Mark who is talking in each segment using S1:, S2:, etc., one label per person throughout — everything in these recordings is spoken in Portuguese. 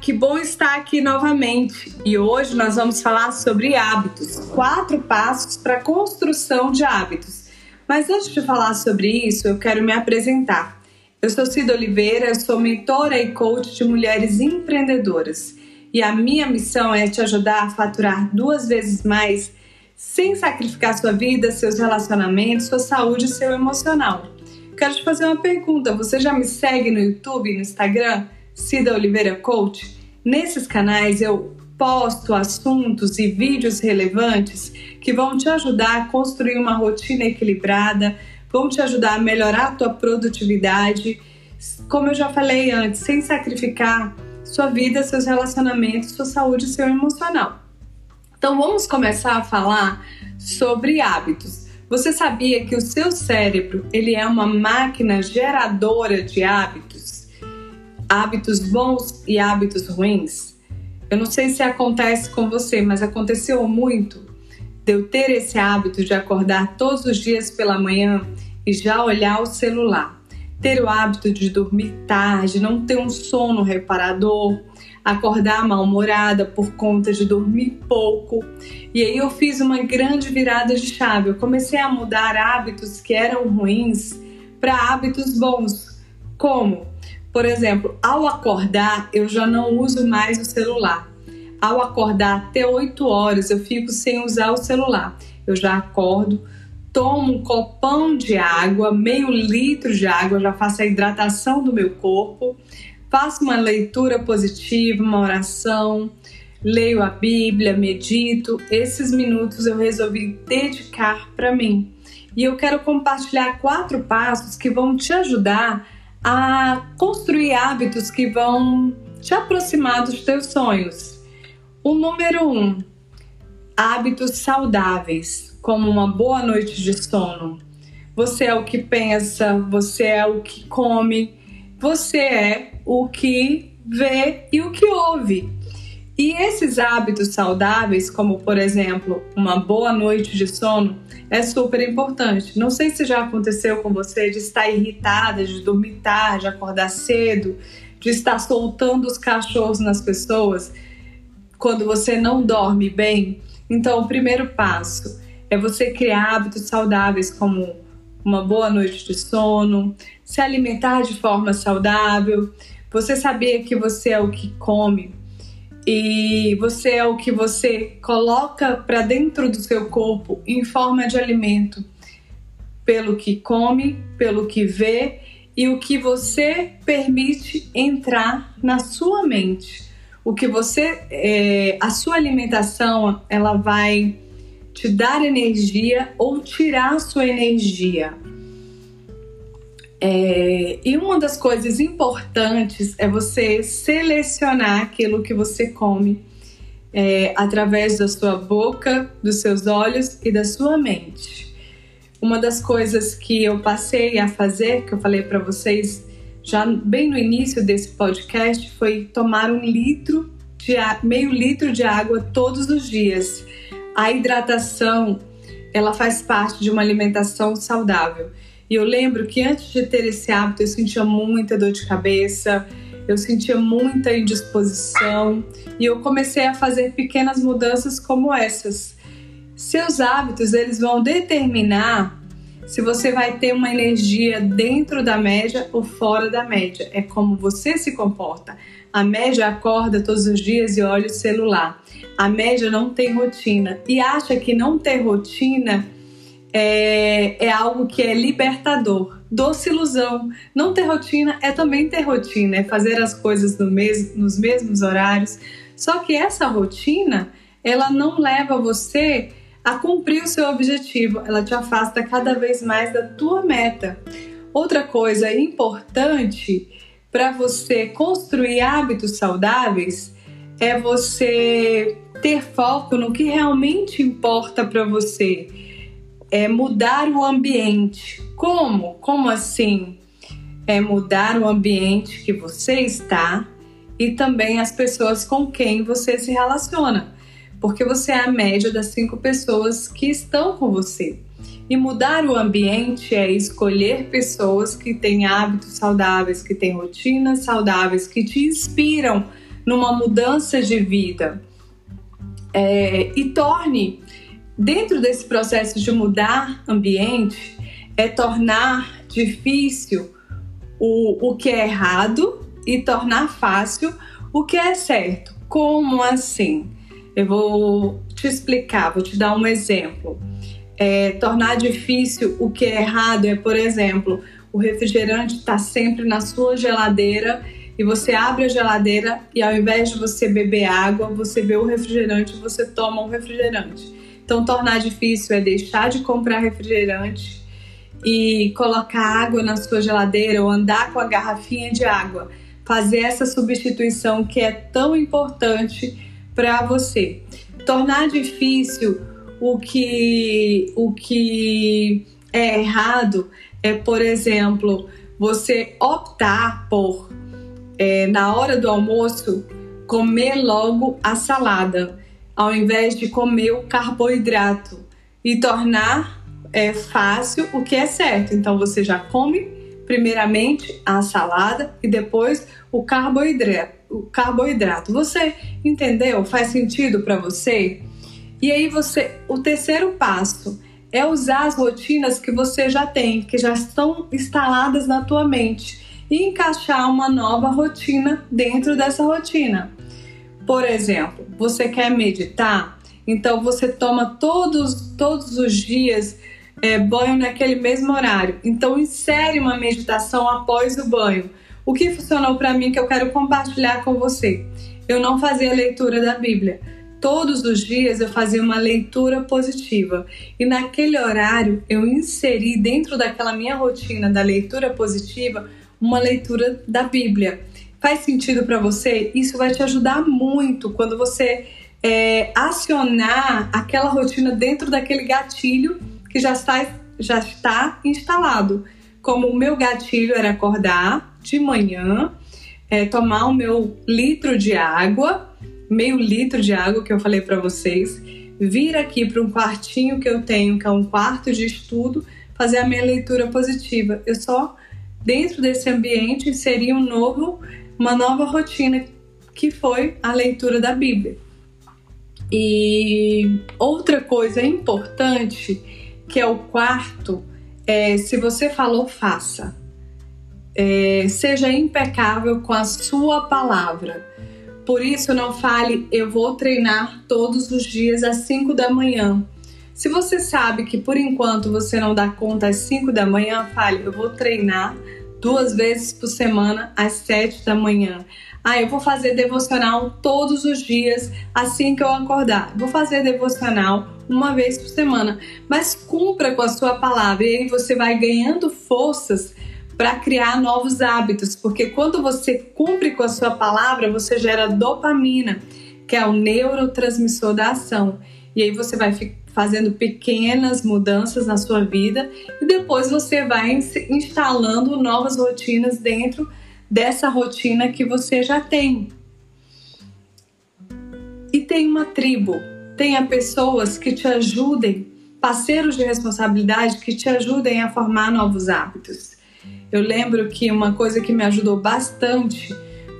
S1: que bom estar aqui novamente. E hoje nós vamos falar sobre hábitos, quatro passos para a construção de hábitos. Mas antes de falar sobre isso, eu quero me apresentar. Eu sou Cida Oliveira, sou mentora e coach de mulheres empreendedoras. E a minha missão é te ajudar a faturar duas vezes mais sem sacrificar sua vida, seus relacionamentos, sua saúde e seu emocional. Quero te fazer uma pergunta. Você já me segue no YouTube, no Instagram? Cida Oliveira Coach. Nesses canais eu posto assuntos e vídeos relevantes que vão te ajudar a construir uma rotina equilibrada, vão te ajudar a melhorar a tua produtividade, como eu já falei antes, sem sacrificar sua vida, seus relacionamentos, sua saúde e seu emocional. Então vamos começar a falar sobre hábitos. Você sabia que o seu cérebro, ele é uma máquina geradora de hábitos? Hábitos bons e hábitos ruins. Eu não sei se acontece com você, mas aconteceu muito de eu ter esse hábito de acordar todos os dias pela manhã e já olhar o celular. Ter o hábito de dormir tarde, não ter um sono reparador, acordar mal-humorada por conta de dormir pouco. E aí eu fiz uma grande virada de chave. Eu comecei a mudar hábitos que eram ruins para hábitos bons. Como? Por exemplo, ao acordar, eu já não uso mais o celular. Ao acordar até 8 horas, eu fico sem usar o celular. Eu já acordo, tomo um copão de água, meio litro de água, já faço a hidratação do meu corpo, faço uma leitura positiva, uma oração, leio a Bíblia, medito. Esses minutos eu resolvi dedicar para mim. E eu quero compartilhar quatro passos que vão te ajudar a construir hábitos que vão te aproximar dos teus sonhos. O número um, hábitos saudáveis, como uma boa noite de sono. Você é o que pensa, você é o que come, você é o que vê e o que ouve. E esses hábitos saudáveis, como por exemplo, uma boa noite de sono, é super importante. Não sei se já aconteceu com você de estar irritada, de dormir tarde, acordar cedo, de estar soltando os cachorros nas pessoas quando você não dorme bem. Então, o primeiro passo é você criar hábitos saudáveis como uma boa noite de sono, se alimentar de forma saudável, você saber que você é o que come, e você é o que você coloca para dentro do seu corpo em forma de alimento, pelo que come, pelo que vê e o que você permite entrar na sua mente. O que você, é, a sua alimentação, ela vai te dar energia ou tirar sua energia. É, e uma das coisas importantes é você selecionar aquilo que você come é, através da sua boca, dos seus olhos e da sua mente. Uma das coisas que eu passei a fazer, que eu falei para vocês já bem no início desse podcast, foi tomar um litro de meio litro de água todos os dias. A hidratação, ela faz parte de uma alimentação saudável. E eu lembro que antes de ter esse hábito, eu sentia muita dor de cabeça, eu sentia muita indisposição e eu comecei a fazer pequenas mudanças como essas. Seus hábitos, eles vão determinar se você vai ter uma energia dentro da média ou fora da média. É como você se comporta. A média acorda todos os dias e olha o celular. A média não tem rotina e acha que não ter rotina é, é algo que é libertador. Doce ilusão. Não ter rotina é também ter rotina, é fazer as coisas no mes nos mesmos horários. Só que essa rotina, ela não leva você a cumprir o seu objetivo, ela te afasta cada vez mais da tua meta. Outra coisa importante para você construir hábitos saudáveis é você ter foco no que realmente importa para você é mudar o ambiente. Como? Como assim? É mudar o ambiente que você está e também as pessoas com quem você se relaciona. Porque você é a média das cinco pessoas que estão com você. E mudar o ambiente é escolher pessoas que têm hábitos saudáveis, que têm rotinas saudáveis, que te inspiram numa mudança de vida é, e torne, dentro desse processo de mudar ambiente, é tornar difícil o, o que é errado e tornar fácil o que é certo. Como assim? Eu vou te explicar, vou te dar um exemplo. É, tornar difícil o que é errado é, por exemplo, o refrigerante está sempre na sua geladeira e você abre a geladeira e ao invés de você beber água, você vê o refrigerante, você toma um refrigerante. Então, tornar difícil é deixar de comprar refrigerante e colocar água na sua geladeira ou andar com a garrafinha de água. Fazer essa substituição que é tão importante para você. Tornar difícil o que, o que é errado é, por exemplo, você optar por, é, na hora do almoço, comer logo a salada, ao invés de comer o carboidrato e tornar é, fácil o que é certo. Então você já come primeiramente a salada e depois o carboidrato. O carboidrato. Você entendeu? Faz sentido para você? E aí você, o terceiro passo é usar as rotinas que você já tem, que já estão instaladas na tua mente e encaixar uma nova rotina dentro dessa rotina. Por exemplo, você quer meditar? Então você toma todos, todos os dias é, banho naquele mesmo horário. Então insere uma meditação após o banho. O que funcionou para mim que eu quero compartilhar com você? Eu não fazia leitura da Bíblia todos os dias eu fazia uma leitura positiva e naquele horário eu inseri dentro daquela minha rotina da leitura positiva uma leitura da Bíblia. Faz sentido para você? Isso vai te ajudar muito quando você é, acionar aquela rotina dentro daquele gatilho que já está, já está instalado. Como o meu gatilho era acordar de manhã, é, tomar o meu litro de água meio litro de água que eu falei para vocês, vir aqui para um quartinho que eu tenho, que é um quarto de estudo, fazer a minha leitura positiva. Eu só dentro desse ambiente inseri um novo, uma nova rotina que foi a leitura da Bíblia. E outra coisa importante que é o quarto é se você falou faça. É, seja impecável com a sua palavra. Por isso, não fale, eu vou treinar todos os dias às 5 da manhã. Se você sabe que por enquanto você não dá conta às 5 da manhã, fale, eu vou treinar duas vezes por semana às 7 da manhã. Ah, eu vou fazer devocional todos os dias assim que eu acordar. Vou fazer devocional uma vez por semana, mas cumpra com a sua palavra e aí você vai ganhando forças para criar novos hábitos, porque quando você cumpre com a sua palavra, você gera dopamina, que é o neurotransmissor da ação. E aí você vai fazendo pequenas mudanças na sua vida e depois você vai instalando novas rotinas dentro dessa rotina que você já tem. E tem uma tribo, tenha pessoas que te ajudem, parceiros de responsabilidade que te ajudem a formar novos hábitos. Eu lembro que uma coisa que me ajudou bastante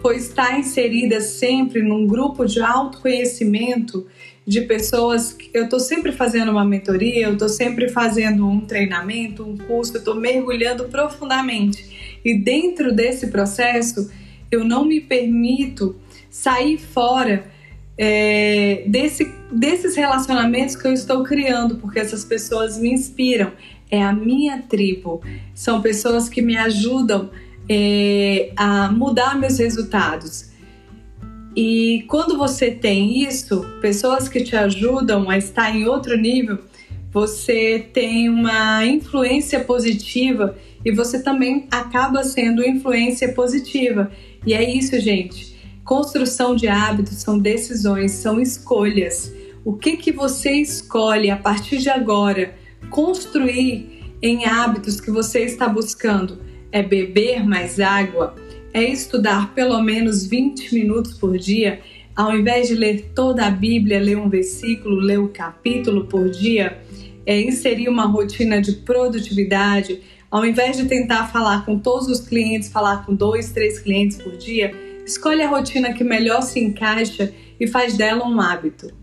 S1: foi estar inserida sempre num grupo de autoconhecimento de pessoas. Eu estou sempre fazendo uma mentoria, eu estou sempre fazendo um treinamento, um curso, eu estou mergulhando profundamente. E dentro desse processo, eu não me permito sair fora é, desse, desses relacionamentos que eu estou criando, porque essas pessoas me inspiram é a minha tribo. São pessoas que me ajudam é, a mudar meus resultados. E quando você tem isso, pessoas que te ajudam a estar em outro nível, você tem uma influência positiva e você também acaba sendo influência positiva. E é isso, gente. Construção de hábitos são decisões, são escolhas. O que que você escolhe a partir de agora? construir em hábitos que você está buscando é beber mais água, é estudar pelo menos 20 minutos por dia, ao invés de ler toda a Bíblia, ler um versículo, ler um capítulo por dia, é inserir uma rotina de produtividade, ao invés de tentar falar com todos os clientes, falar com dois, três clientes por dia, Escolhe a rotina que melhor se encaixa e faz dela um hábito.